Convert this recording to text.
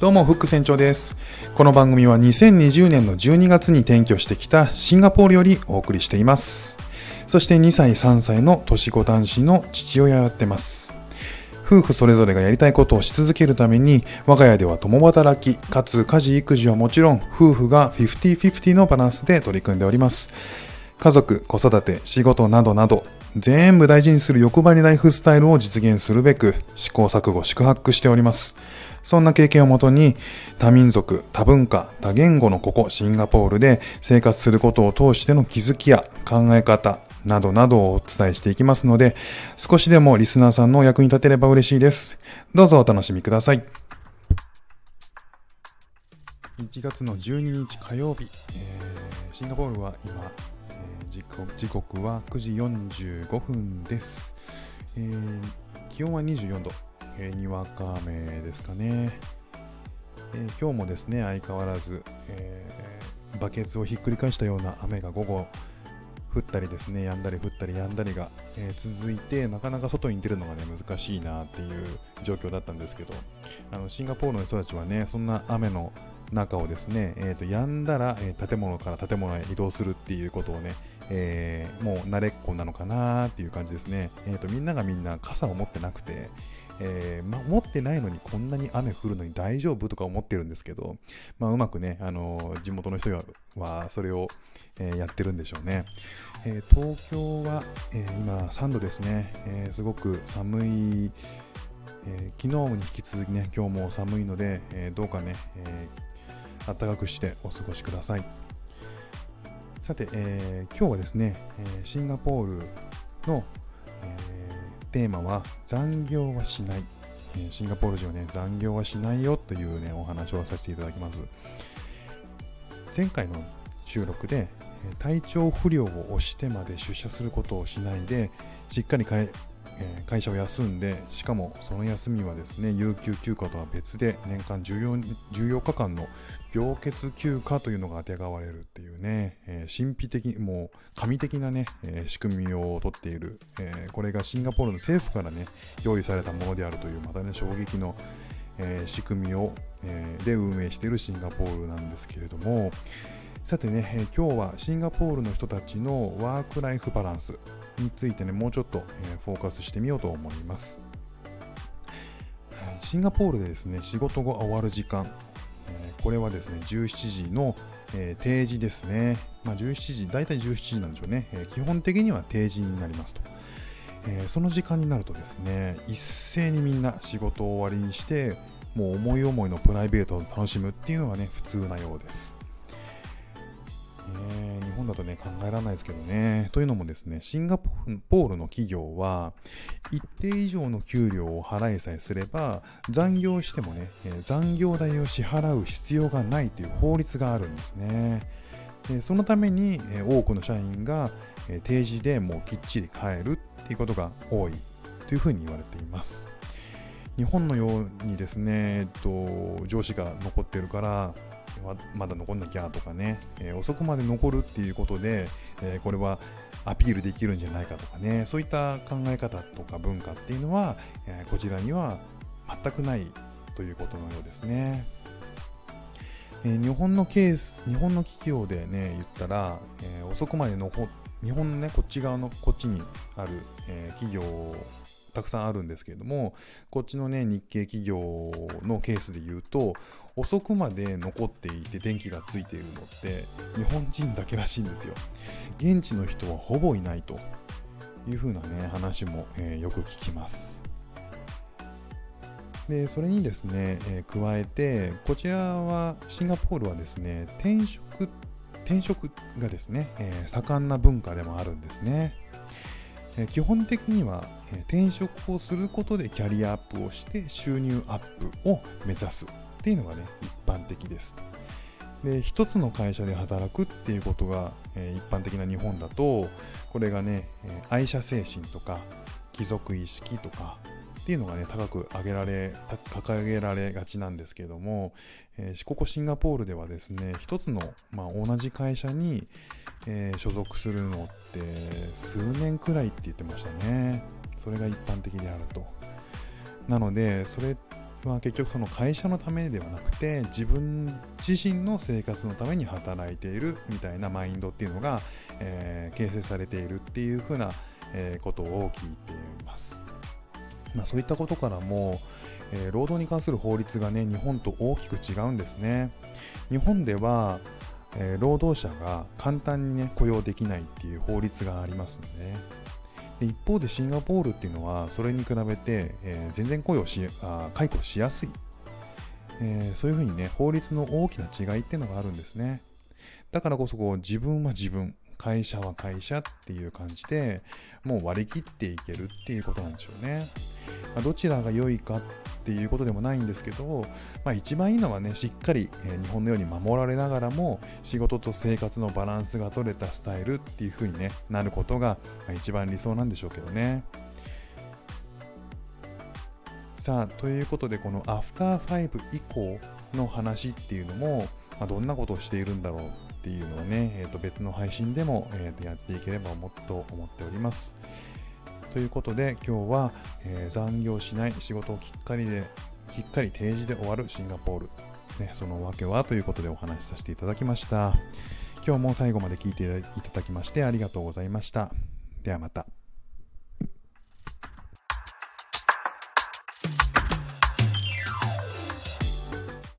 どうも、フック船長です。この番組は2020年の12月に転居してきたシンガポールよりお送りしています。そして2歳、3歳の年子男子の父親をやってます。夫婦それぞれがやりたいことをし続けるために、我が家では共働き、かつ家事育児はもちろん、夫婦が50-50のバランスで取り組んでおります。家族、子育て、仕事などなど、全部大事にする欲張りライフスタイルを実現するべく、試行錯誤、宿泊しております。そんな経験をもとに、多民族、多文化、多言語のここ、シンガポールで生活することを通しての気づきや考え方、などなどをお伝えしていきますので、少しでもリスナーさんのお役に立てれば嬉しいです。どうぞお楽しみください。1月の12日火曜日、えーシンガポールは今、えー時刻時刻は9時45分です。えー気温は24度、えーにわか雨ですかね。えー今日もですね、相変わらず、えーバケツをひっくり返したような雨が午後降ったりですね、止んだり降ったり止んだりが、え続いて、なかなか外に出るのがね、難しいなっていう状況だったんですけど、あのシンガポールの人たちはね、そんな雨の中をですね、えーと止んだら、え建物から建物へ移動するっていうことをね、えーもう慣れっこなのかなっていう感じですね。えーとみんながみんな傘を持ってなくて、えーま、持ってないのにこんなに雨降るのに大丈夫とか思ってるんですけど、まあ、うまくね、あのー地元の人はそれを、えーやってるんでしょうね。え東京は、え今3度ですね、えすごく寒い、え昨日に引き続きね、今日も寒いので、えどうかね、えー暖かくしてお過ごしください。さて、え今日はですね、えシンガポールの、えーテーマは残業はしない、えシンガポール人はね残業はしないよというねお話をさせていただきます。前回の収録でえ体調不良を押してまで出社することをしないでしっかり会社を休んでしかもその休みはですね有給休暇とは別で年間 14, 14日間の病欠休暇というのがあてがわれるっていうね、えー神秘的、もう神的なね、えー仕組みをとっている、えーこれがシンガポールの政府からね、用意されたものであるという、またね、衝撃の、え仕組みを、えで運営しているシンガポールなんですけれども、さてね、今日はシンガポールの人たちのワークライフバランスについてね、もうちょっと、フォーカスしてみようと思います。シンガポールでですね、仕事が終わる時間、これはですね、17時の、定時ですね。まあ、17時、大体17時なんでしょうね。基本的には定時になりますと。その時間になるとですね、一斉にみんな仕事を終わりにして、もう思い思いのプライベートを楽しむっていうのがね、普通なようです。ね日本だとね、考えられないですけどね。というのもですね、シンガポールの企業は、一定以上の給料を払いさえすれば、残業してもね、残業代を支払う必要がないという法律があるんですね。でそのために、多くの社員が、えー定時でもうきっちり帰るっていうことが多いというふうに言われています。日本のようにですね、えっと、上司が残ってるから、まだ残んなきゃとかね、えー遅くまで残るっていうことで、えーこれはアピールできるんじゃないかとかね、そういった考え方とか文化っていうのは、えーこちらには全くないということのようですね。えー日本のケース、日本の企業でね、言ったら、え遅くまで残っ日本のね、こっち側のこっちにある、え企業たくさんあるんですけれども、こっちのね、日系企業のケースで言うと、遅くまで残っていて電気がついているのって日本人だけらしいんですよ。現地の人はほぼいないというふうなね、話も、えーよく聞きます。で、それにですね、えー加えて、こちらは、シンガポールはですね、転職、転職がですね、えー盛んな文化でもあるんですね。え基本的には、え転職をすることでキャリアアップをして収入アップを目指すっていうのがね、一般的です。で、一つの会社で働くっていうことが、え一般的な日本だと、これがね、え愛社精神とか、貴族意識とか、っていうのがね、高く上げられ、掲げられがちなんですけども、えーここシンガポールではですね、一つの、まあ、同じ会社に、え所属するのって数年くらいって言ってましたね。それが一般的であると。なので、それは結局その会社のためではなくて自分自身の生活のために働いているみたいなマインドっていうのが、えー、形成されているっていうふうな、えー、ことを聞いています。まあ、そういったことからも、えー、労働に関する法律がね日本と大きく違うんですね。日本では、えー、労働者が簡単にね雇用できないっていう法律がありますので、で一方でシンガポールっていうのはそれに比べて、えー、全然雇用しあ解雇しやすい、えー、そういうふうにね法律の大きな違いっていうのがあるんですね。だからこそこう自分は自分会社は会社っていう感じでもう割り切っていけるっていうことなんでしょうね、まあ、どちらが良いかっていうことでもないんですけど、まあ、一番いいのはねしっかり、日本のように守られながらも仕事と生活のバランスが取れたスタイルっていう風に、ね、なることが、一番理想なんでしょうけどね。さあということでこのアフター5以降の話っていうのも、まあ、どんなことをしているんだろうっていうのをね、えー、と別の配信でも、えー、とやっていければもっと思っております。ということで今日は、えー、残業しない仕事をきっかりできっかり定時で終わるシンガポール、ね、その訳はということでお話しさせていただきました。今日も最後まで聞いていただきましてありがとうございました。ではまた。